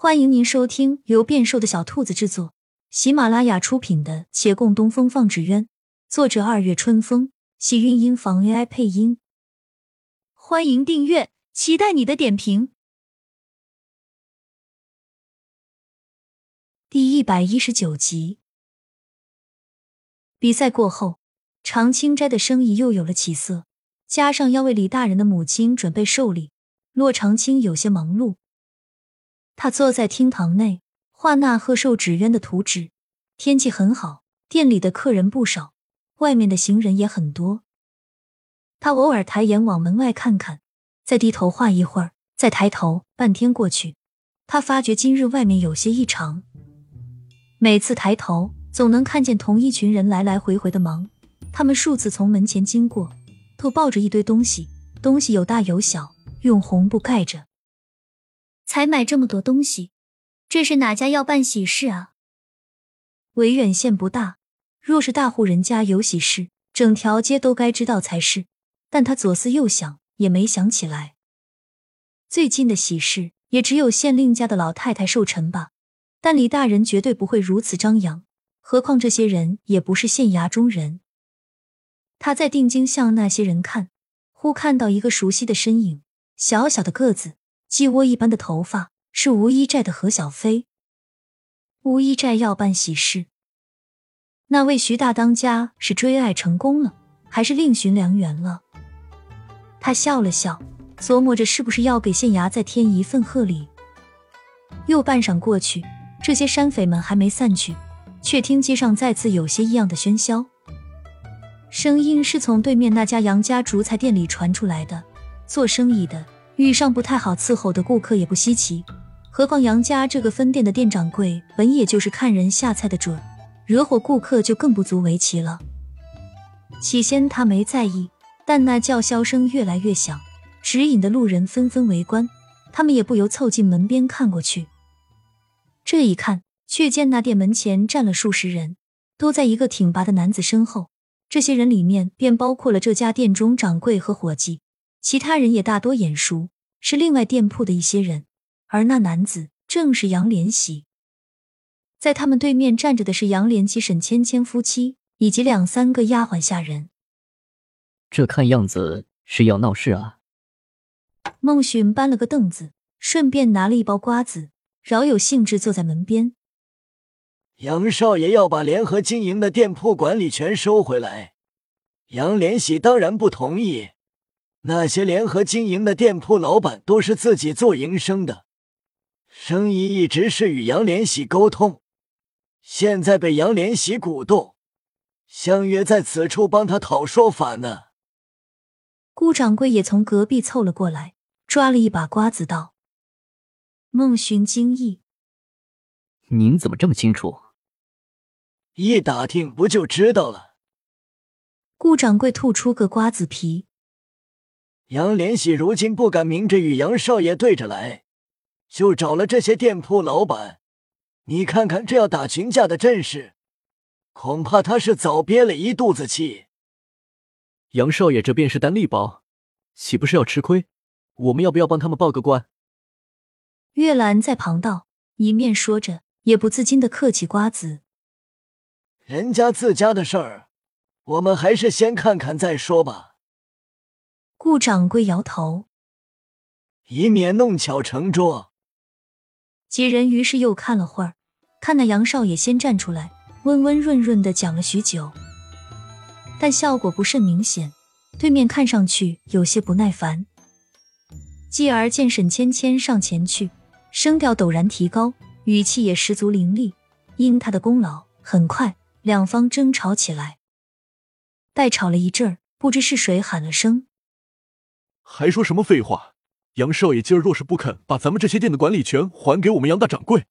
欢迎您收听由变瘦的小兔子制作、喜马拉雅出品的《且共东风放纸鸢》，作者二月春风，喜韵音房 AI 配音。欢迎订阅，期待你的点评。第一百一十九集，比赛过后，常青斋的生意又有了起色，加上要为李大人的母亲准备寿礼，骆长青有些忙碌。他坐在厅堂内画那贺寿纸鸢的图纸。天气很好，店里的客人不少，外面的行人也很多。他偶尔抬眼往门外看看，再低头画一会儿，再抬头。半天过去，他发觉今日外面有些异常。每次抬头，总能看见同一群人来来回回的忙。他们数次从门前经过，都抱着一堆东西，东西有大有小，用红布盖着。才买这么多东西，这是哪家要办喜事啊？维远县不大，若是大户人家有喜事，整条街都该知道才是。但他左思右想，也没想起来。最近的喜事也只有县令家的老太太寿辰吧？但李大人绝对不会如此张扬，何况这些人也不是县衙中人。他在定睛向那些人看，忽看到一个熟悉的身影，小小的个子。鸡窝一般的头发是吴一寨的何小飞。吴一寨要办喜事，那位徐大当家是追爱成功了，还是另寻良缘了？他笑了笑，琢磨着是不是要给县衙再添一份贺礼。又半晌过去，这些山匪们还没散去，却听街上再次有些异样的喧嚣，声音是从对面那家杨家竹材店里传出来的。做生意的。遇上不太好伺候的顾客也不稀奇，何况杨家这个分店的店掌柜本也就是看人下菜的准，惹火顾客就更不足为奇了。起先他没在意，但那叫嚣声越来越响，指引的路人纷纷围观，他们也不由凑近门边看过去。这一看，却见那店门前站了数十人，都在一个挺拔的男子身后。这些人里面便包括了这家店中掌柜和伙计。其他人也大多眼熟，是另外店铺的一些人，而那男子正是杨连喜。在他们对面站着的是杨连喜、沈芊芊夫妻以及两三个丫鬟下人。这看样子是要闹事啊！孟寻搬了个凳子，顺便拿了一包瓜子，饶有兴致坐在门边。杨少爷要把联合经营的店铺管理权收回来，杨连喜当然不同意。那些联合经营的店铺老板都是自己做营生的，生意一直是与杨连喜沟通，现在被杨连喜鼓动，相约在此处帮他讨说法呢。顾掌柜也从隔壁凑了过来，抓了一把瓜子道：“孟寻惊异，您怎么这么清楚？一打听不就知道了。”顾掌柜吐出个瓜子皮。杨连喜如今不敢明着与杨少爷对着来，就找了这些店铺老板。你看看这要打群架的阵势，恐怕他是早憋了一肚子气。杨少爷这便是单力薄，岂不是要吃亏？我们要不要帮他们报个官？月兰在旁道，一面说着，也不自禁的嗑起瓜子。人家自家的事儿，我们还是先看看再说吧。顾掌柜摇头，以免弄巧成拙。几人于是又看了会儿，看那杨少爷先站出来，温温润润的讲了许久，但效果不甚明显。对面看上去有些不耐烦。继而见沈芊芊上前去，声调陡然提高，语气也十足凌厉。因他的功劳，很快两方争吵起来。待吵了一阵儿，不知是谁喊了声。还说什么废话！杨少爷今儿若是不肯把咱们这些店的管理权还给我们杨大掌柜，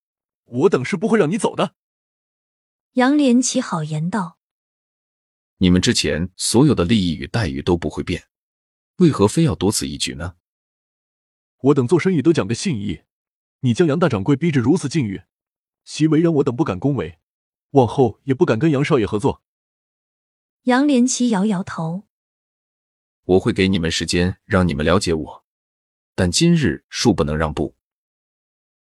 我等是不会让你走的。杨连起好言道：“你们之前所有的利益与待遇都不会变，为何非要多此一举呢？我等做生意都讲个信义，你将杨大掌柜逼至如此境遇，其为人我等不敢恭维，往后也不敢跟杨少爷合作。”杨连奇摇摇头。我会给你们时间，让你们了解我，但今日恕不能让步。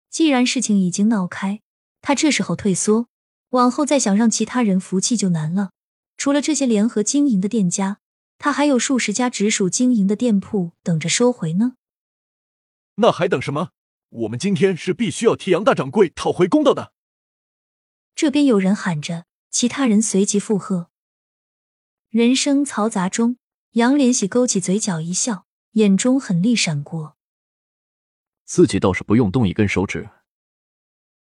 既然事情已经闹开，他这时候退缩，往后再想让其他人服气就难了。除了这些联合经营的店家，他还有数十家直属经营的店铺等着收回呢。那还等什么？我们今天是必须要替杨大掌柜讨回公道的。这边有人喊着，其他人随即附和。人声嘈杂中，杨连喜勾起嘴角一笑，眼中狠厉闪过。自己倒是不用动一根手指。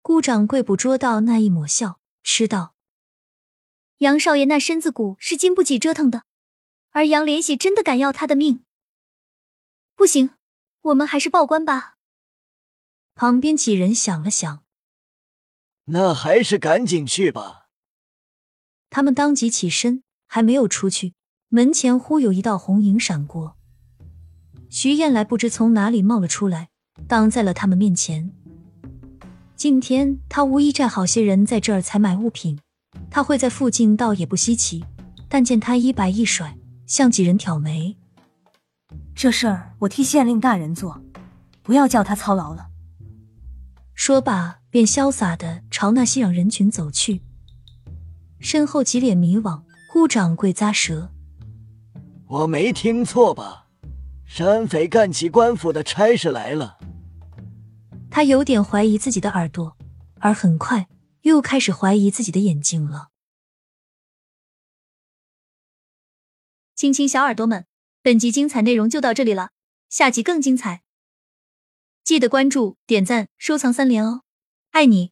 顾掌柜捕捉到那一抹笑，吃道。杨少爷那身子骨是经不起折腾的，而杨连喜真的敢要他的命？不行，我们还是报官吧。旁边几人想了想，那还是赶紧去吧。他们当即起身，还没有出去，门前忽有一道红影闪过。徐燕来不知从哪里冒了出来，挡在了他们面前。今天他无疑寨好些人在这儿采买物品。他会在附近，倒也不稀奇。但见他衣摆一甩，向几人挑眉：“这事儿我替县令大人做，不要叫他操劳了。”说罢，便潇洒的朝那熙攘人群走去。身后几脸迷惘，顾掌柜咂舌：“我没听错吧？山匪干起官府的差事来了？”他有点怀疑自己的耳朵，而很快。又开始怀疑自己的眼睛了。亲亲小耳朵们，本集精彩内容就到这里了，下集更精彩，记得关注、点赞、收藏三连哦，爱你！